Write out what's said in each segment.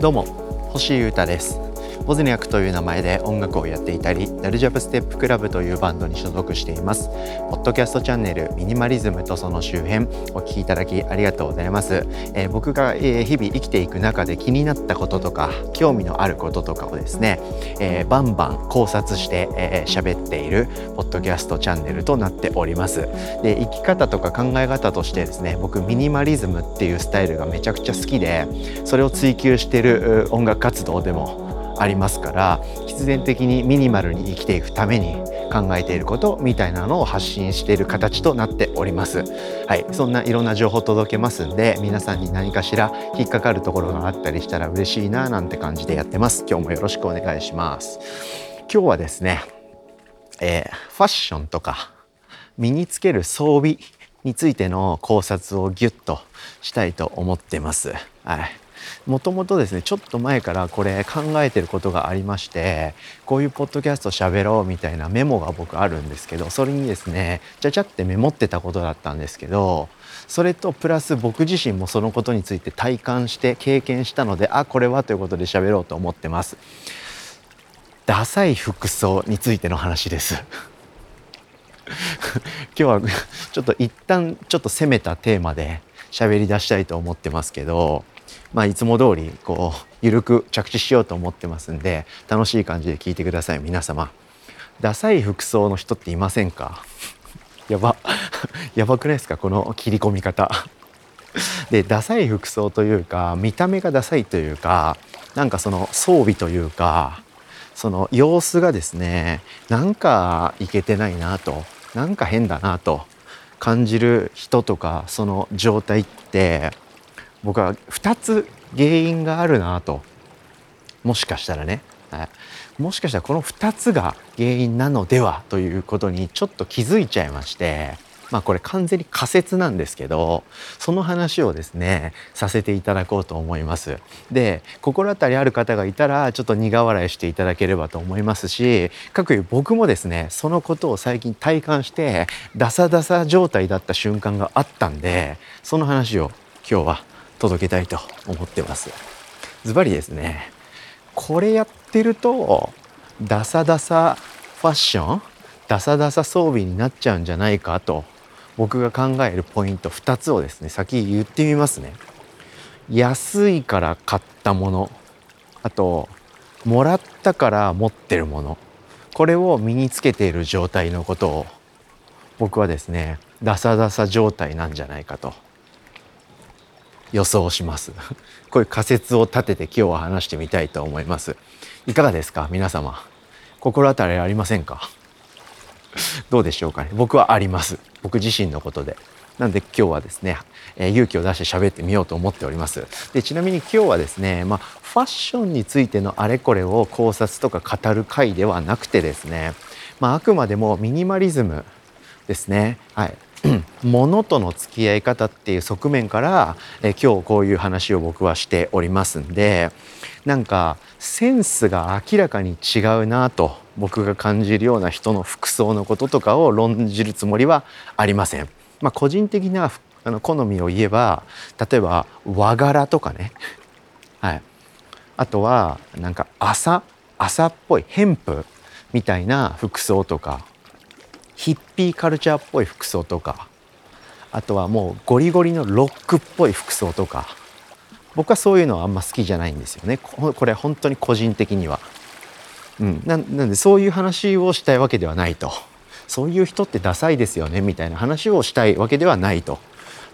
どうも星優太です。ボズニャクという名前で音楽をやっていたりダルジャブステップクラブというバンドに所属しています。ポッドキャストチャンネルミニマリズムとその周辺お聞きいただきありがとうございます、えー、僕が、え、日々生きていく中で気になったこととか興味のあることとかをですね、えー、バンバン考察して喋、えー、っているポッドキャストチャンネルとなっております。で生き方とか考え方としてですね僕ミニマリズムっていうスタイルがめちゃくちゃ好きでそれを追求している音楽活動でもありますから必然的にミニマルに生きていくために考えていることみたいなのを発信している形となっております。はい、そんないろんな情報届けますんで皆さんに何かしら引っかかるところがあったりしたら嬉しいななんて感じでやってます。今日もよろしくお願いします。今日はですね、えー、ファッションとか身につける装備についての考察をギュッとしたいと思ってます。はい。もともとですねちょっと前からこれ考えてることがありましてこういうポッドキャスト喋ろうみたいなメモが僕あるんですけどそれにですねちゃちゃってメモってたことだったんですけどそれとプラス僕自身もそのことについて体感して経験したのであこれはということで喋ろうと思ってます。ダサい服装についての話です 今日はちょっと一旦ちょっと攻めたテーマで喋り出したいと思ってますけどまあ、いつも通りこう緩く着地しようと思ってますんで楽しい感じで聞いてください皆様。ダサい服装の人っていませんか？やば。やばくないですか？この切り込み方。でダサい服装というか見た目がダサいというかなんかその装備というかその様子がですねなんかいけてないなとなんか変だなと感じる人とかその状態って僕は2つ原因があるなと。もしかしたらね、はい、もしかしたらこの2つが原因なのではということにちょっと気づいちゃいまして。まあこれ完全に仮説なんですけどその話をですねさせていただこうと思います。で心当たりある方がいたらちょっと苦笑いしていただければと思いますしかくいう僕もですねそのことを最近体感してダサダサ状態だった瞬間があったんでその話を今日は届けたいと思ってます。ズバリですね。これやってるとダサダサファッションダサダサ装備になっちゃうんじゃないかと僕が考えるポイント2つをですね先言ってみますね。安いから買ったものあともらったから持ってるものこれを身につけている状態のことを僕はですねダサダサ状態なんじゃないかと。予想します。こういう仮説を立てて今日は話してみたいと思います。いかがですか？皆様。心当たりありませんか？どうでしょうかね？僕はあります。僕自身のことで。なんで今日はですね、えー、勇気を出して喋ってみようと思っております。でちなみに今日はですねまあ、ファッションについてのあれこれを考察とか語る回ではなくてですねまあ、あくまでもミニマリズムですね。はい。物との付き合い方っていう側面から、え今日こういう話を僕はしておりますんでなんかセンスが明らかに違うなと僕が感じるような人の服装のこととかを論じるつもりはありません。まあ、個人的なあの好みを言えば例えば和柄とかね、はい、あとはなんか朝朝っぽいヘンプみたいな服装とかヒッピーカルチャーっぽい服装とかあとはもうゴリゴリのロックっぽい服装とか僕はそういうのはあんま好きじゃないんですよね。これ本当に個人的には。うん、なんでそういう話をしたいわけではないと。そういう人ってダサいですよねみたいな話をしたいわけではないと、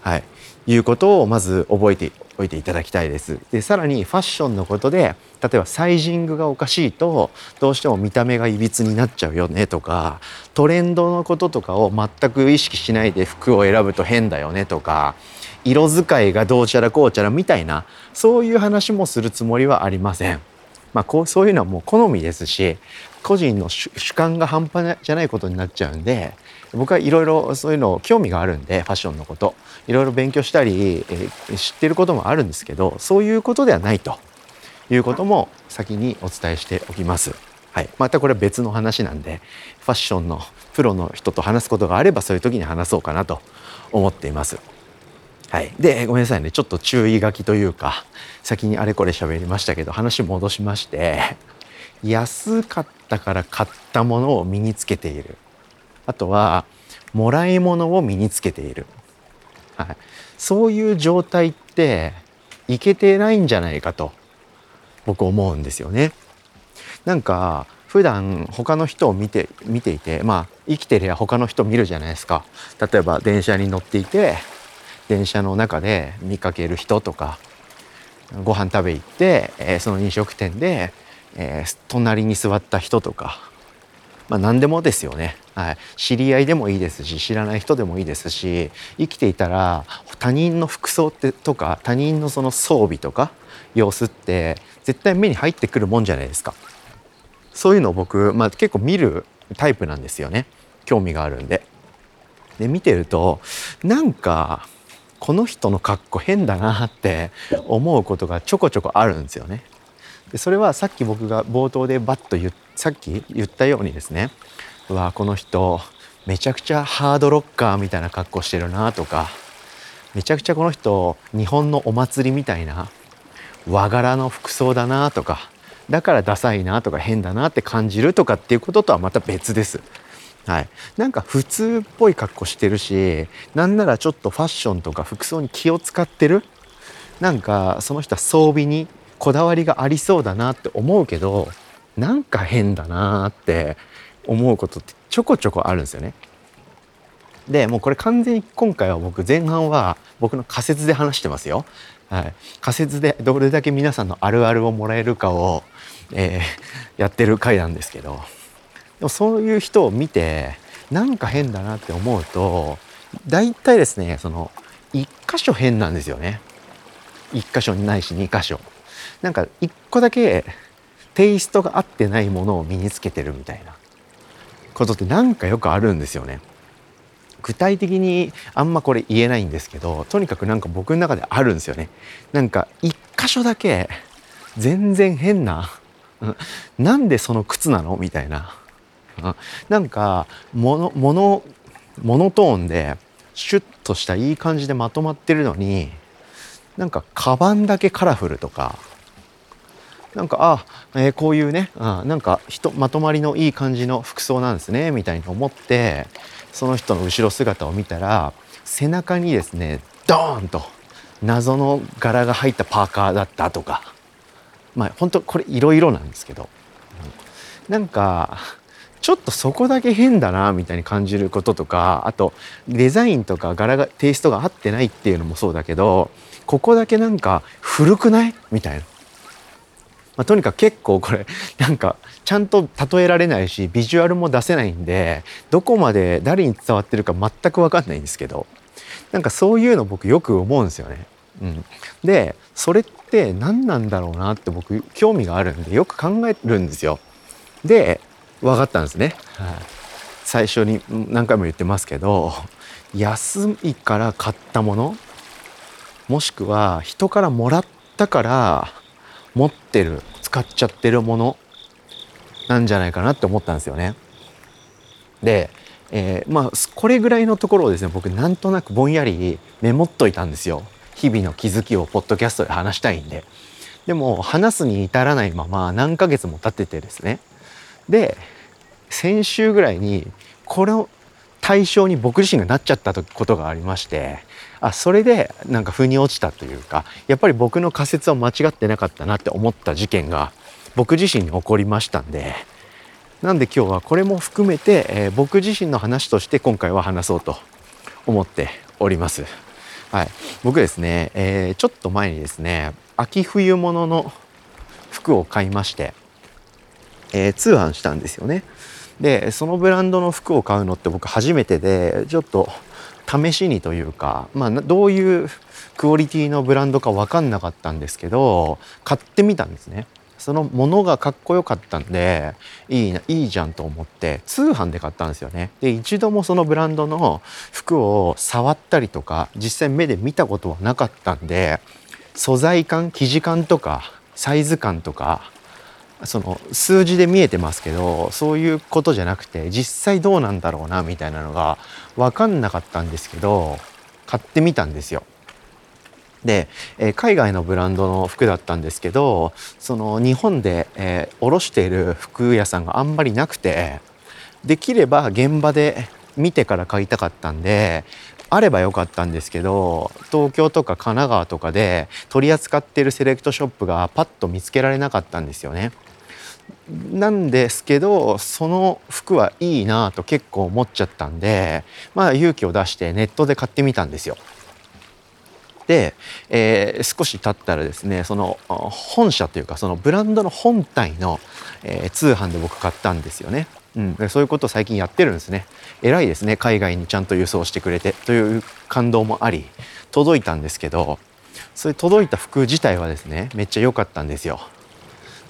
はい、いうことをまず覚えておいていただきたいです。でさらにファッションのことで例えばサイジングがおかしいとどうしても見た目がいびつになっちゃうよねとかトレンドのこととかを全く意識しないで服を選ぶと変だよねとか色使いがどうちゃらこうちゃらみたいなそういう話もするつもりはありません。まあ、こうそういうのはもう好みですし個人の主観が半端じゃないことになっちゃうんで僕はいろいろそういうの興味があるんでファッションのこと。いろいろ勉強したり、えー、知ってることもあるんですけどそういうことではないと。いうことも先にお伝えしておきます。はい、またこれは別の話なんでファッションのプロの人と話すことがあればそういう時に話そうかなと思っています。はい、でごめんなさいね。ちょっと注意書きというか先にあれこれ喋りましたけど話戻しまして。安かったから買ったものを身につけている。あとはもらい物を身につけている、はい、そういう状態っていけてないんじゃないかと僕思うんですよね。なんか普段他の人を見て見ていてまあ生きてりゃ他の人見るじゃないですか。例えば電車に乗っていて電車の中で見かける人とかご飯食べ行って、え、その飲食店で、えー、隣に座った人とか、まあ、何でもですよね、はい、知り合いでもいいですし知らない人でもいいですし生きていたら他人の服装ってとか他人のその装備とか様子って絶対目に入ってくるもんじゃないですか。そういうのを僕、まあ、結構見るタイプなんですよね興味があるんで。で見てるとなんかこの人の格好変だなって思うことがちょこちょこあるんですよね。でそれはさっき僕が冒頭でバッと言さっき言ったようにですねうわこの人めちゃくちゃハードロッカーみたいな格好してるなとかめちゃくちゃこの人日本のお祭りみたいな和柄の服装だなとかだからダサいなとか変だなって感じるとかっていうこととはまた別です。はい、なんか普通っぽい格好してるしなんならちょっとファッションとか服装に気を使ってるなんかその人は装備にこだわりがありそうだなって思うけどなんか変だなって思うことってちょこちょこあるんですよね。でもうこれ完全に今回は僕前半は僕の仮説で話してますよ。はい、仮説でどれだけ皆さんのあるあるをもらえるかを、えー、やってる回なんですけどでもそういう人を見てなんか変だなって思うと大体ですねその1箇所変なんですよね1箇所にないし2箇所なんか1個だけテイストが合ってないものを身につけてるみたいな。ことってなんかよくあるんですよね。具体的にあんまこれ言えないんですけどとにかくなんか僕の中であるんですよね。なんか1箇所だけ全然変ななんでその靴なの？みたいな。なんかモノモノモノトーンでシュッとしたいい感じでまとまってるのになんかカバンだけカラフルとかなんかあ、えー、こういうねあなんか人まとまりのいい感じの服装なんですねみたいに思ってその人の後ろ姿を見たら背中にですねドーンと謎の柄が入ったパーカーだったとか。まあ本当これいろいろなんですけど、うん、なんかちょっとそこだけ変だなみたいに感じることとかあとデザインとか柄がテイストが合ってないっていうのもそうだけどここだけなんか古くない？みたいな。まあ、とにかく結構これ なんかちゃんと例えられないしビジュアルも出せないんでどこまで誰に伝わってるか全く分かんないんですけどなんかそういうの僕よく思うんですよね。うん、でそれって何なんだろうなって僕興味があるんでよく考えるんですよ。で分かったんですね。はい、最初に何回も言ってますけど安いから買ったものもしくは人からもらったから持ってる使っちゃってるものなんじゃないかなって思ったんですよね。で、えー、まあこれぐらいのところをですね僕なんとなくぼんやりメモっといたんですよ。日々の気づきをポッドキャストで話したいんで。でも話すに至らないまま何ヶ月も経っててですねで先週ぐらいにこれを対象に僕自身がなっちゃったことがありましてあそれでなんか腑に落ちたというかやっぱり僕の仮説は間違ってなかったなって思った事件が僕自身に起こりましたんでなんで今日はこれも含めて、えー、僕自身の話として今回は話そうと思っております。はい、僕ですね、えー、ちょっと前にですね秋冬物の服を買いましてえー、通販したんですよね。でそのブランドの服を買うのって僕初めてでちょっと試しにというか、まあ、どういうクオリティのブランドか分かんなかったんですけど買ってみたんですね。そのものがかっこよかったんでいいないいじゃんと思って通販で買ったんですよね。で一度もそのブランドの服を触ったりとか実際目で見たことはなかったんで素材感生地感とかサイズ感とかその数字で見えてますけどそういうことじゃなくて実際どうなんだろうなみたいなのが分かんなかったんですけど買ってみたんですよ。で、えー、海外のブランドの服だったんですけどその日本で、えー、卸している服屋さんがあんまりなくてできれば現場で見てから買いたかったんであればよかったんですけど東京とか神奈川とかで取り扱ってるセレクトショップがパッと見つけられなかったんですよね。なんですけどその服はいいなと結構思っちゃったんでまあ勇気を出してネットで買ってみたんですよ。で、えー、少し経ったらですねその本社というかそのブランドの本体の、えー、通販で僕買ったんですよね。うん、そういうことを最近やってるんですね。偉いですね海外にちゃんと輸送してくれてという感動もあり届いたんですけどそれ届いた服自体はですねめっちゃ良かったんですよ。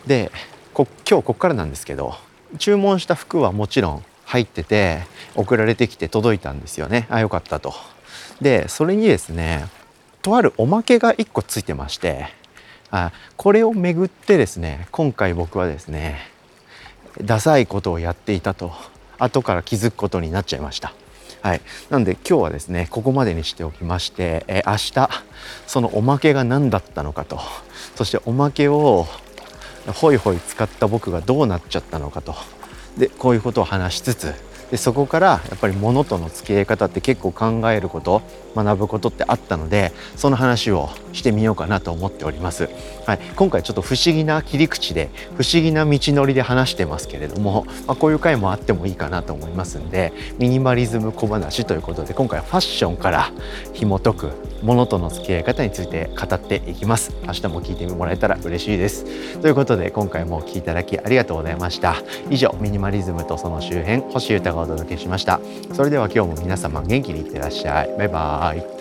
でこ今日ここからなんですけど注文した服はもちろん入ってて送られてきて届いたんですよねあよかったと。でそれにですねとあるおまけが1個ついてましてあこれをめぐってですね今回僕はですねダサいことをやっていたと後から気づくことになっちゃいました。はい、なんで今日はですねここまでにしておきまして、え明日そのおまけが何だったのかとそしておまけをホイホイ使った僕がどうなっちゃったのかと。でこういうことを話しつつでそこからやっぱり物との付き合い方って結構考えること学ぶことってあったのでその話をしてみようかなと思っております、はい、今回ちょっと不思議な切り口で不思議な道のりで話してますけれども、まあ、こういう回もあってもいいかなと思いますんでミニマリズム小話ということで今回はファッションから紐解く物との付き合い方について語っていきます。明日も聞いてもらえたら嬉しいです。ということで今回もお聴きいただきありがとうございました。以上ミニマリズムとその周辺星歌がお届けしました。それでは今日も皆様元気にいってらっしゃい。バイバーイ。